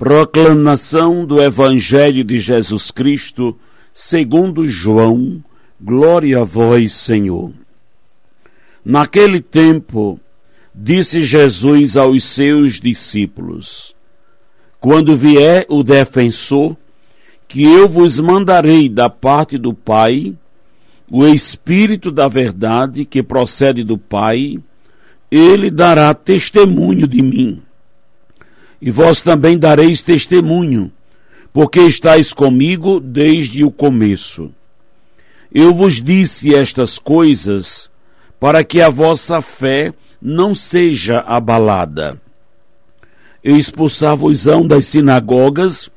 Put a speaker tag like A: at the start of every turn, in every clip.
A: Proclamação do Evangelho de Jesus Cristo, segundo João, glória a vós, Senhor. Naquele tempo, disse Jesus aos seus discípulos: Quando vier o defensor, que eu vos mandarei da parte do Pai, o Espírito da Verdade que procede do Pai, ele dará testemunho de mim. E vós também dareis testemunho, porque estáis comigo desde o começo. Eu vos disse estas coisas para que a vossa fé não seja abalada. Expulsar-vos-ão das sinagogas,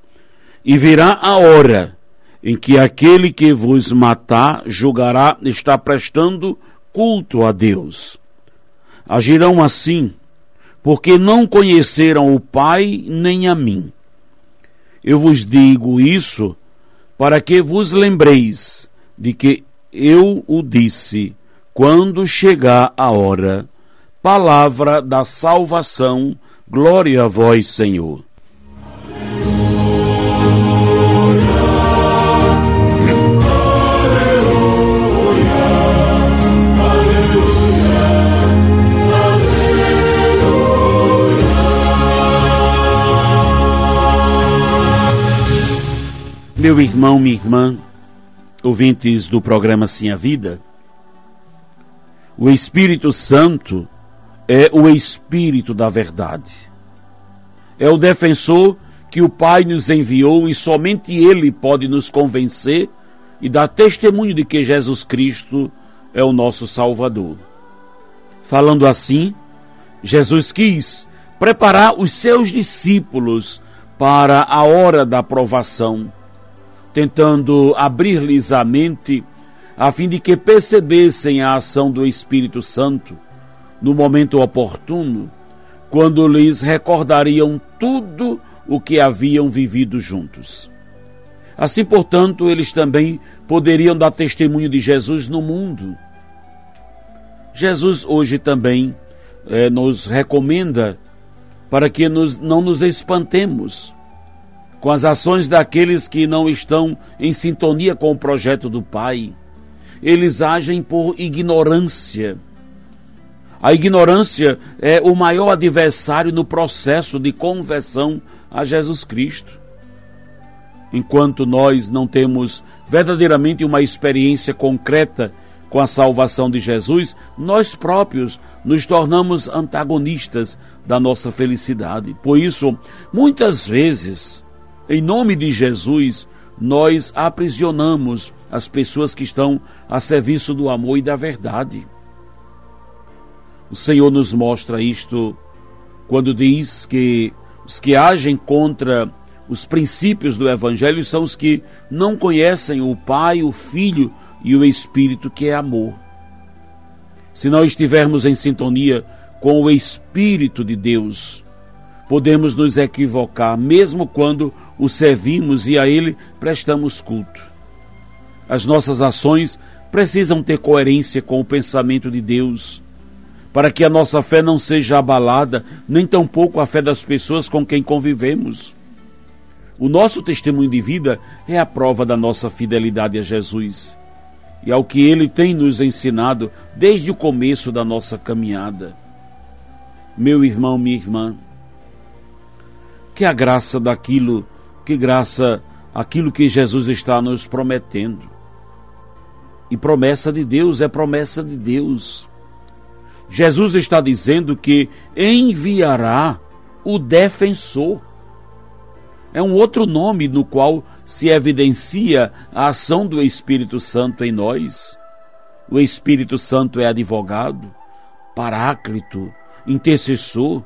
A: e virá a hora em que aquele que vos matar julgará estar prestando culto a Deus. Agirão assim, porque não conheceram o Pai nem a mim. Eu vos digo isso para que vos lembreis de que eu o disse quando chegar a hora. Palavra da salvação, glória a vós, Senhor. Meu irmão, minha irmã, ouvintes do programa Sim a Vida, o Espírito Santo é o Espírito da verdade. É o defensor que o Pai nos enviou e somente Ele pode nos convencer e dar testemunho de que Jesus Cristo é o nosso Salvador. Falando assim, Jesus quis preparar os seus discípulos para a hora da provação tentando abrir-lhes a mente, a fim de que percebessem a ação do Espírito Santo no momento oportuno, quando lhes recordariam tudo o que haviam vivido juntos. Assim, portanto, eles também poderiam dar testemunho de Jesus no mundo. Jesus hoje também eh, nos recomenda para que nos, não nos espantemos com as ações daqueles que não estão em sintonia com o projeto do Pai. Eles agem por ignorância. A ignorância é o maior adversário no processo de conversão a Jesus Cristo. Enquanto nós não temos verdadeiramente uma experiência concreta com a salvação de Jesus, nós próprios nos tornamos antagonistas da nossa felicidade. Por isso, muitas vezes, em nome de Jesus, nós aprisionamos as pessoas que estão a serviço do amor e da verdade. O Senhor nos mostra isto quando diz que os que agem contra os princípios do Evangelho são os que não conhecem o Pai, o Filho e o Espírito, que é amor. Se nós estivermos em sintonia com o Espírito de Deus, podemos nos equivocar, mesmo quando o servimos e a Ele prestamos culto. As nossas ações precisam ter coerência com o pensamento de Deus, para que a nossa fé não seja abalada, nem tampouco a fé das pessoas com quem convivemos. O nosso testemunho de vida é a prova da nossa fidelidade a Jesus e ao que Ele tem nos ensinado desde o começo da nossa caminhada. Meu irmão, minha irmã, que a graça daquilo, que graça aquilo que Jesus está nos prometendo. E promessa de Deus é promessa de Deus. Jesus está dizendo que enviará o defensor. É um outro nome no qual se evidencia a ação do Espírito Santo em nós. O Espírito Santo é advogado, paráclito, intercessor,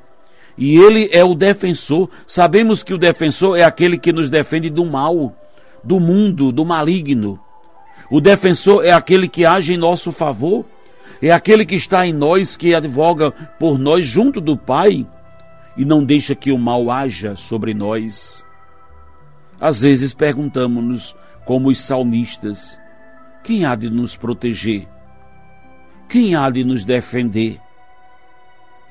A: e ele é o defensor. Sabemos que o defensor é aquele que nos defende do mal, do mundo, do maligno. O defensor é aquele que age em nosso favor, é aquele que está em nós, que advoga por nós junto do Pai e não deixa que o mal haja sobre nós. Às vezes perguntamos-nos, como os salmistas, quem há de nos proteger? Quem há de nos defender?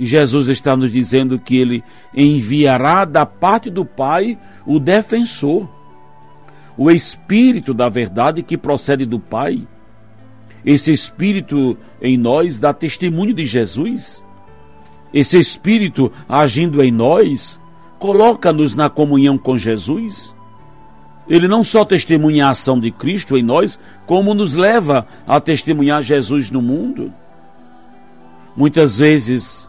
A: Jesus está nos dizendo que ele enviará da parte do Pai o defensor, o Espírito da verdade que procede do Pai. Esse Espírito em nós dá testemunho de Jesus. Esse Espírito agindo em nós coloca-nos na comunhão com Jesus. Ele não só testemunha a ação de Cristo em nós, como nos leva a testemunhar Jesus no mundo. Muitas vezes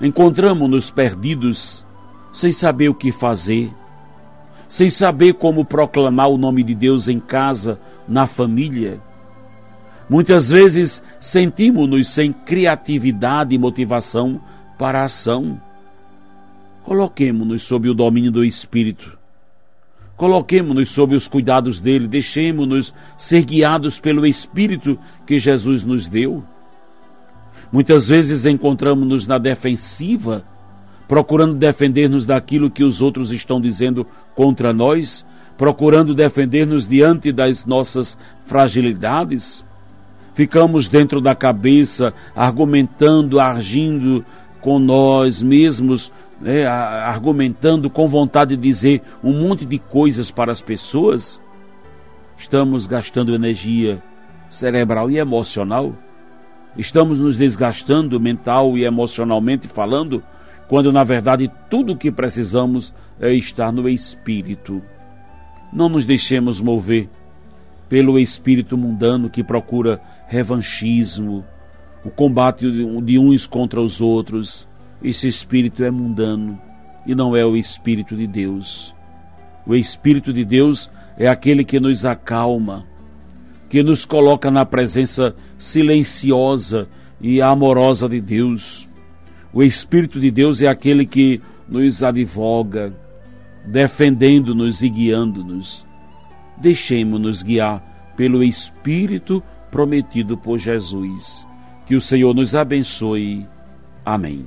A: encontramos-nos perdidos, sem saber o que fazer, sem saber como proclamar o nome de Deus em casa, na família. Muitas vezes sentimos-nos sem criatividade e motivação para a ação. Coloquemos-nos sob o domínio do Espírito. Coloquemos-nos sob os cuidados dele, deixemos-nos ser guiados pelo Espírito que Jesus nos deu. Muitas vezes encontramos-nos na defensiva, procurando defender-nos daquilo que os outros estão dizendo contra nós, procurando defender-nos diante das nossas fragilidades. Ficamos dentro da cabeça, argumentando, agindo com nós mesmos, né, argumentando com vontade de dizer um monte de coisas para as pessoas. Estamos gastando energia cerebral e emocional Estamos nos desgastando mental e emocionalmente falando, quando na verdade tudo o que precisamos é estar no espírito. Não nos deixemos mover pelo espírito mundano que procura revanchismo, o combate de uns contra os outros. Esse espírito é mundano e não é o espírito de Deus. O espírito de Deus é aquele que nos acalma, que nos coloca na presença silenciosa e amorosa de Deus. O Espírito de Deus é aquele que nos advoga, defendendo-nos e guiando-nos. Deixemos-nos guiar pelo Espírito prometido por Jesus. Que o Senhor nos abençoe. Amém.